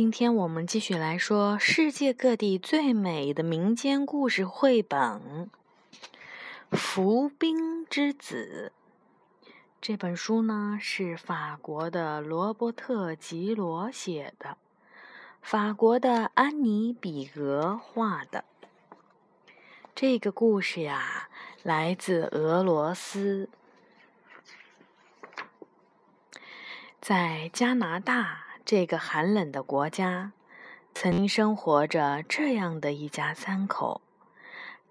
今天我们继续来说世界各地最美的民间故事绘本《伏兵之子》。这本书呢是法国的罗伯特·吉罗写的，法国的安妮·比格画的。这个故事呀，来自俄罗斯，在加拿大。这个寒冷的国家，曾经生活着这样的一家三口：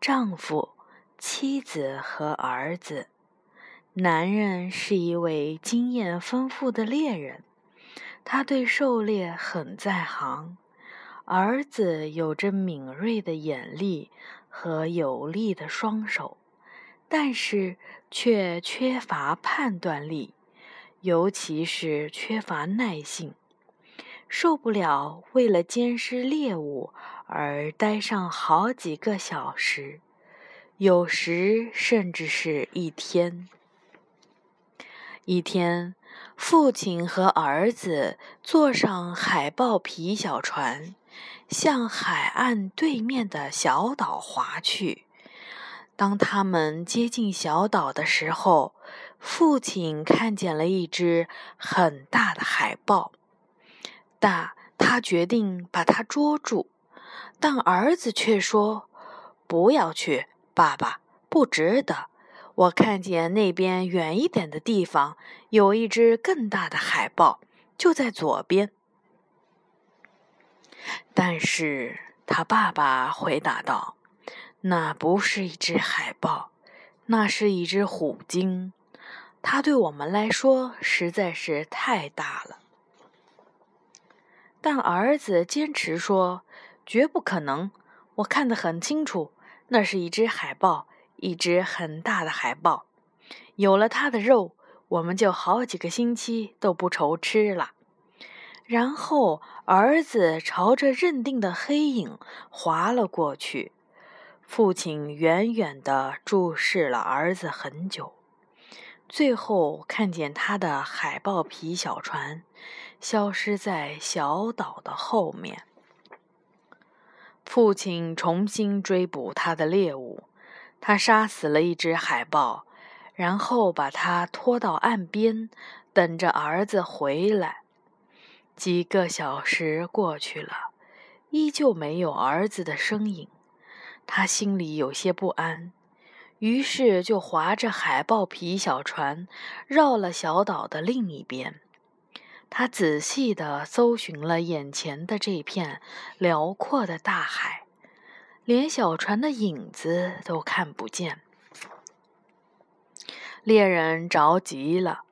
丈夫、妻子和儿子。男人是一位经验丰富的猎人，他对狩猎很在行；儿子有着敏锐的眼力和有力的双手，但是却缺乏判断力，尤其是缺乏耐性。受不了为了监视猎物而待上好几个小时，有时甚至是一天。一天，父亲和儿子坐上海豹皮小船，向海岸对面的小岛划去。当他们接近小岛的时候，父亲看见了一只很大的海豹。但他决定把它捉住，但儿子却说：“不要去，爸爸，不值得。我看见那边远一点的地方有一只更大的海豹，就在左边。”但是他爸爸回答道：“那不是一只海豹，那是一只虎鲸，它对我们来说实在是太大了。”但儿子坚持说：“绝不可能！我看得很清楚，那是一只海豹，一只很大的海豹。有了它的肉，我们就好几个星期都不愁吃了。”然后儿子朝着认定的黑影划了过去。父亲远远地注视了儿子很久。最后看见他的海豹皮小船消失在小岛的后面。父亲重新追捕他的猎物，他杀死了一只海豹，然后把它拖到岸边，等着儿子回来。几个小时过去了，依旧没有儿子的身影，他心里有些不安。于是就划着海豹皮小船，绕了小岛的另一边。他仔细地搜寻了眼前的这片辽阔的大海，连小船的影子都看不见。猎人着急了，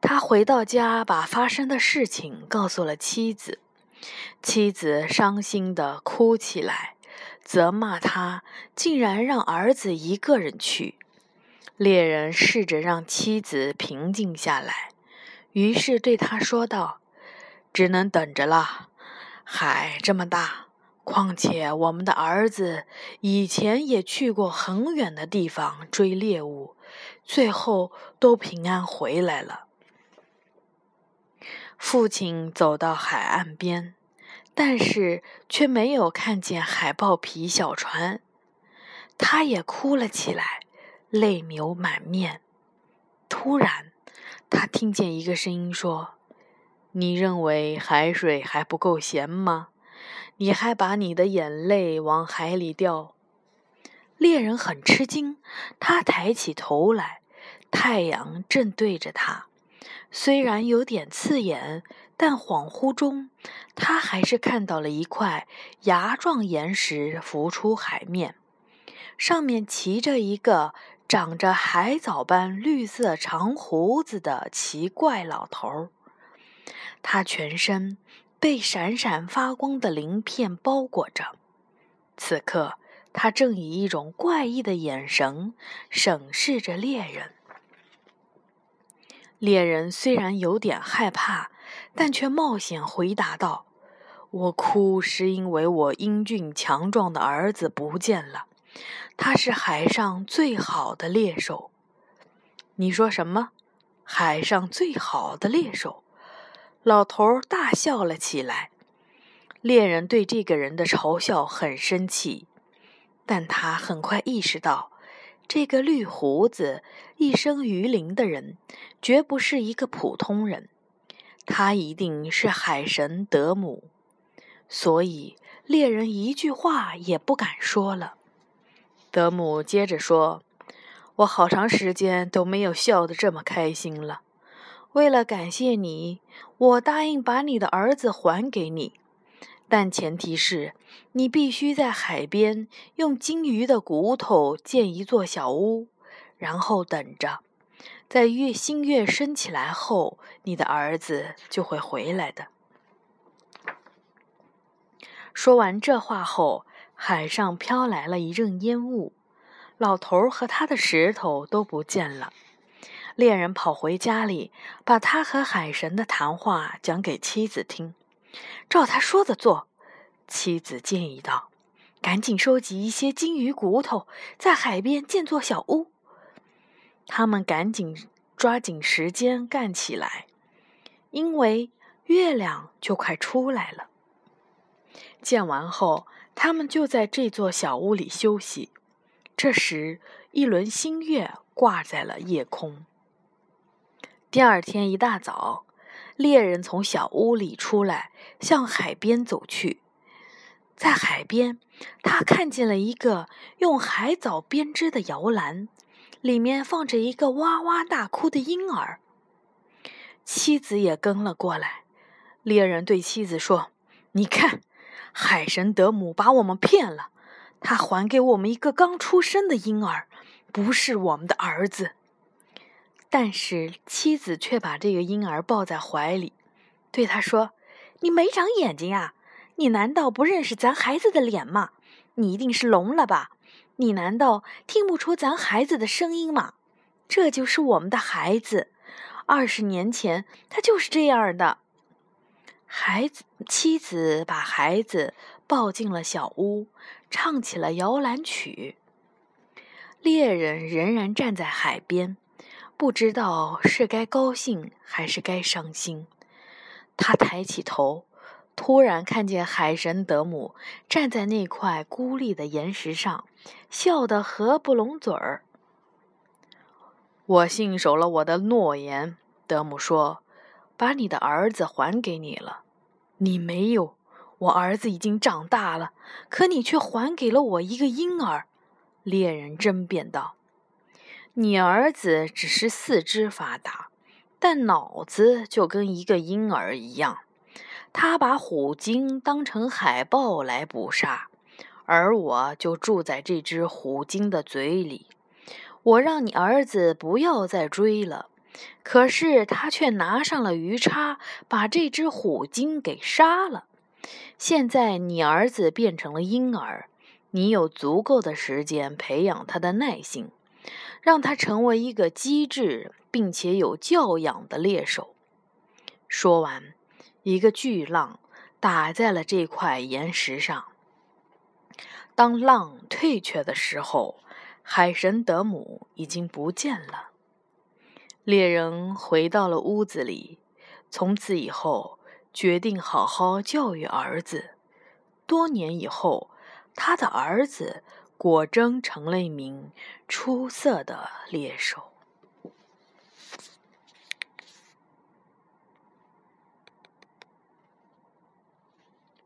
他回到家，把发生的事情告诉了妻子。妻子伤心地哭起来。责骂他竟然让儿子一个人去。猎人试着让妻子平静下来，于是对他说道：“只能等着了。海这么大，况且我们的儿子以前也去过很远的地方追猎物，最后都平安回来了。”父亲走到海岸边。但是却没有看见海豹皮小船，他也哭了起来，泪流满面。突然，他听见一个声音说：“你认为海水还不够咸吗？你还把你的眼泪往海里掉？”猎人很吃惊，他抬起头来，太阳正对着他，虽然有点刺眼。但恍惚中，他还是看到了一块牙状岩石浮出海面，上面骑着一个长着海藻般绿色长胡子的奇怪老头儿。他全身被闪闪发光的鳞片包裹着，此刻他正以一种怪异的眼神审视着猎人。猎人虽然有点害怕。但却冒险回答道：“我哭是因为我英俊强壮的儿子不见了，他是海上最好的猎手。”你说什么？海上最好的猎手？老头大笑了起来。猎人对这个人的嘲笑很生气，但他很快意识到，这个绿胡子、一生鱼鳞的人绝不是一个普通人，他一定是海神德姆。所以，猎人一句话也不敢说了。德姆接着说：“我好长时间都没有笑得这么开心了。为了感谢你，我答应把你的儿子还给你，但前提是你必须在海边用鲸鱼的骨头建一座小屋，然后等着，在月新月升起来后，你的儿子就会回来的。”说完这话后，海上飘来了一阵烟雾，老头和他的石头都不见了。猎人跑回家里，把他和海神的谈话讲给妻子听。照他说的做，妻子建议道：“赶紧收集一些金鱼骨头，在海边建座小屋。”他们赶紧抓紧时间干起来，因为月亮就快出来了。建完后，他们就在这座小屋里休息。这时，一轮新月挂在了夜空。第二天一大早，猎人从小屋里出来，向海边走去。在海边，他看见了一个用海藻编织的摇篮，里面放着一个哇哇大哭的婴儿。妻子也跟了过来。猎人对妻子说：“你看。”海神德姆把我们骗了，他还给我们一个刚出生的婴儿，不是我们的儿子。但是妻子却把这个婴儿抱在怀里，对他说：“你没长眼睛啊？你难道不认识咱孩子的脸吗？你一定是聋了吧？你难道听不出咱孩子的声音吗？这就是我们的孩子，二十年前他就是这样的。”孩子，妻子把孩子抱进了小屋，唱起了摇篮曲。猎人仍然站在海边，不知道是该高兴还是该伤心。他抬起头，突然看见海神德姆站在那块孤立的岩石上，笑得合不拢嘴儿。我信守了我的诺言，德姆说：“把你的儿子还给你了。”你没有，我儿子已经长大了，可你却还给了我一个婴儿。”猎人争辩道，“你儿子只是四肢发达，但脑子就跟一个婴儿一样。他把虎鲸当成海豹来捕杀，而我就住在这只虎鲸的嘴里。我让你儿子不要再追了。”可是他却拿上了鱼叉，把这只虎鲸给杀了。现在你儿子变成了婴儿，你有足够的时间培养他的耐性，让他成为一个机智并且有教养的猎手。说完，一个巨浪打在了这块岩石上。当浪退却的时候，海神德姆已经不见了。猎人回到了屋子里，从此以后决定好好教育儿子。多年以后，他的儿子果真成了一名出色的猎手。